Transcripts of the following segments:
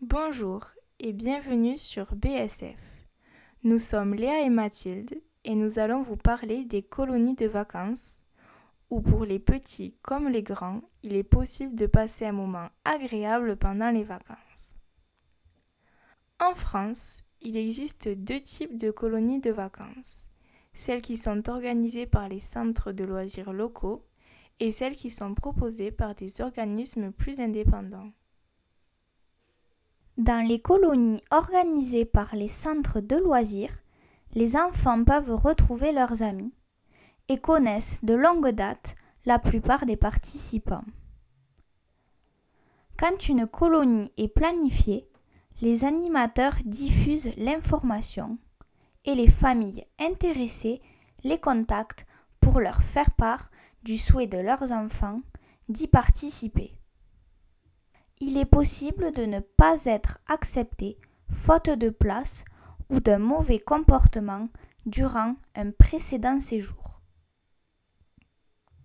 Bonjour et bienvenue sur BSF. Nous sommes Léa et Mathilde et nous allons vous parler des colonies de vacances où pour les petits comme les grands, il est possible de passer un moment agréable pendant les vacances. En France, il existe deux types de colonies de vacances. Celles qui sont organisées par les centres de loisirs locaux et celles qui sont proposées par des organismes plus indépendants. Dans les colonies organisées par les centres de loisirs, les enfants peuvent retrouver leurs amis et connaissent de longue date la plupart des participants. Quand une colonie est planifiée, les animateurs diffusent l'information et les familles intéressées les contactent pour leur faire part du souhait de leurs enfants d'y participer. Il est possible de ne pas être accepté faute de place ou d'un mauvais comportement durant un précédent séjour.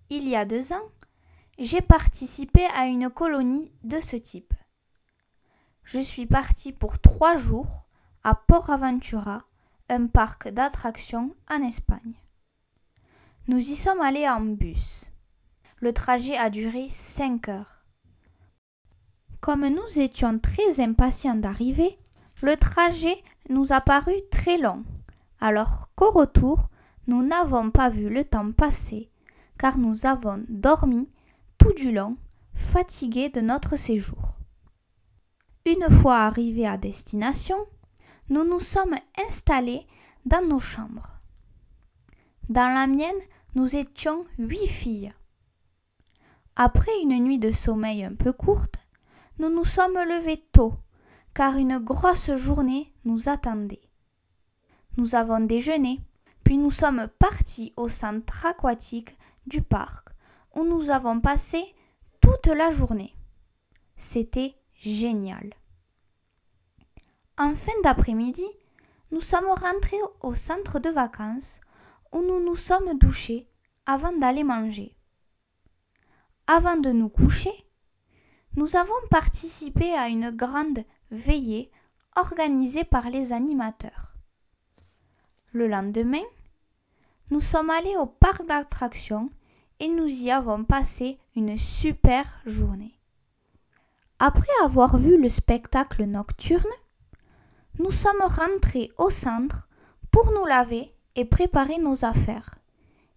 Il y a deux ans, j'ai participé à une colonie de ce type. Je suis partie pour trois jours à Port Aventura, un parc d'attractions en Espagne. Nous y sommes allés en bus. Le trajet a duré cinq heures. Comme nous étions très impatients d'arriver, le trajet nous a paru très long, alors qu'au retour, nous n'avons pas vu le temps passer, car nous avons dormi tout du long, fatigués de notre séjour. Une fois arrivés à destination, nous nous sommes installés dans nos chambres. Dans la mienne, nous étions huit filles. Après une nuit de sommeil un peu courte, nous nous sommes levés tôt, car une grosse journée nous attendait. Nous avons déjeuné, puis nous sommes partis au centre aquatique du parc, où nous avons passé toute la journée. C'était génial. En fin d'après-midi, nous sommes rentrés au centre de vacances où nous nous sommes douchés avant d'aller manger. Avant de nous coucher, nous avons participé à une grande veillée organisée par les animateurs. Le lendemain, nous sommes allés au parc d'attractions et nous y avons passé une super journée. Après avoir vu le spectacle nocturne, nous sommes rentrés au centre pour nous laver et préparer nos affaires.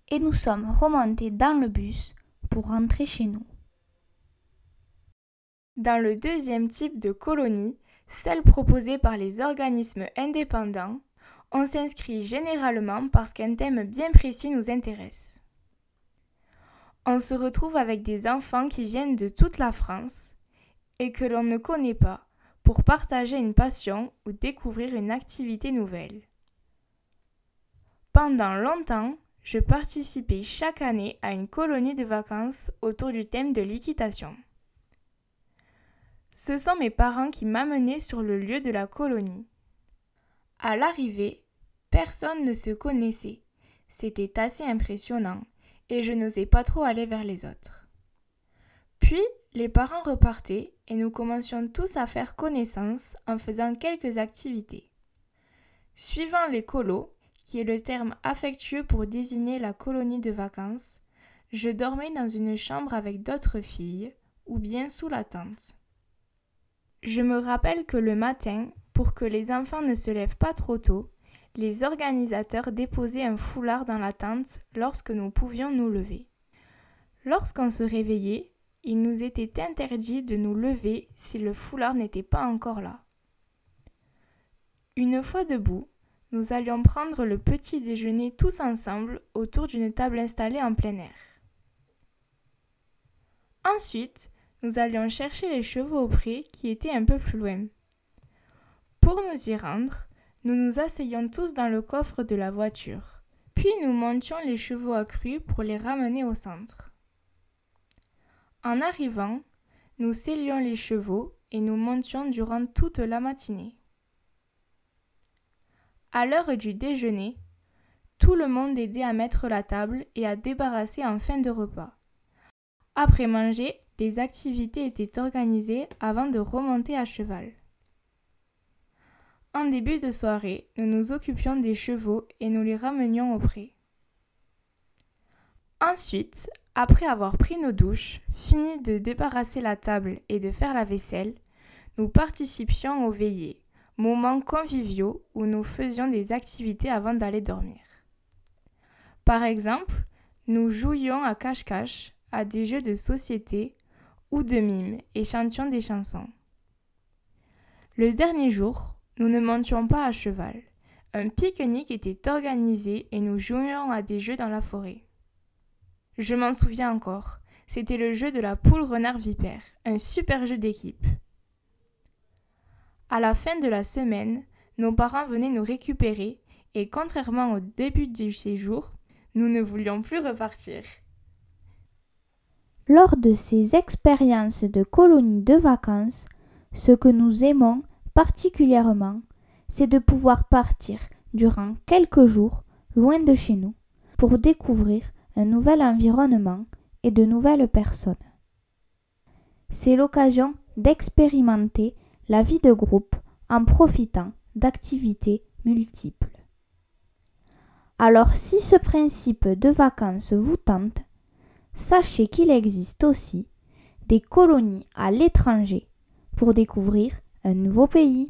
Et nous sommes remontés dans le bus pour rentrer chez nous. Dans le deuxième type de colonie, celle proposée par les organismes indépendants, on s'inscrit généralement parce qu'un thème bien précis nous intéresse. On se retrouve avec des enfants qui viennent de toute la France et que l'on ne connaît pas pour partager une passion ou découvrir une activité nouvelle. Pendant longtemps, je participais chaque année à une colonie de vacances autour du thème de l'équitation. Ce sont mes parents qui m'amenaient sur le lieu de la colonie. À l'arrivée, personne ne se connaissait. C'était assez impressionnant et je n'osais pas trop aller vers les autres. Puis, les parents repartaient et nous commencions tous à faire connaissance en faisant quelques activités. Suivant les colos, qui est le terme affectueux pour désigner la colonie de vacances, je dormais dans une chambre avec d'autres filles ou bien sous la tente. Je me rappelle que le matin, pour que les enfants ne se lèvent pas trop tôt, les organisateurs déposaient un foulard dans la tente lorsque nous pouvions nous lever. Lorsqu'on se réveillait, il nous était interdit de nous lever si le foulard n'était pas encore là. Une fois debout, nous allions prendre le petit déjeuner tous ensemble autour d'une table installée en plein air. Ensuite, nous allions chercher les chevaux au pré qui étaient un peu plus loin. Pour nous y rendre, nous nous asseyions tous dans le coffre de la voiture, puis nous montions les chevaux accrus pour les ramener au centre. En arrivant, nous scellions les chevaux et nous montions durant toute la matinée. À l'heure du déjeuner, tout le monde aidait à mettre la table et à débarrasser en fin de repas. Après manger, des activités étaient organisées avant de remonter à cheval. En début de soirée, nous nous occupions des chevaux et nous les ramenions au pré. Ensuite, après avoir pris nos douches, fini de débarrasser la table et de faire la vaisselle, nous participions aux veillées, moments conviviaux où nous faisions des activités avant d'aller dormir. Par exemple, nous jouions à cache-cache, à des jeux de société de mime et chantions des chansons. Le dernier jour, nous ne montions pas à cheval. Un pique-nique était organisé et nous jouions à des jeux dans la forêt. Je m'en souviens encore, c'était le jeu de la poule renard vipère, un super jeu d'équipe. À la fin de la semaine, nos parents venaient nous récupérer et contrairement au début du séjour, nous ne voulions plus repartir. Lors de ces expériences de colonies de vacances, ce que nous aimons particulièrement, c'est de pouvoir partir durant quelques jours loin de chez nous pour découvrir un nouvel environnement et de nouvelles personnes. C'est l'occasion d'expérimenter la vie de groupe en profitant d'activités multiples. Alors si ce principe de vacances vous tente, sachez qu'il existe aussi des colonies à l'étranger pour découvrir un nouveau pays.